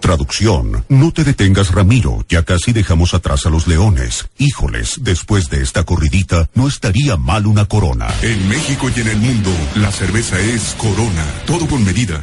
Traducción. No te detengas, Ramiro. Ya casi dejamos atrás a los leones. Híjoles, después de esta corridita, no estaría mal una corona. En México y en el mundo, la cerveza es corona. Todo con medida.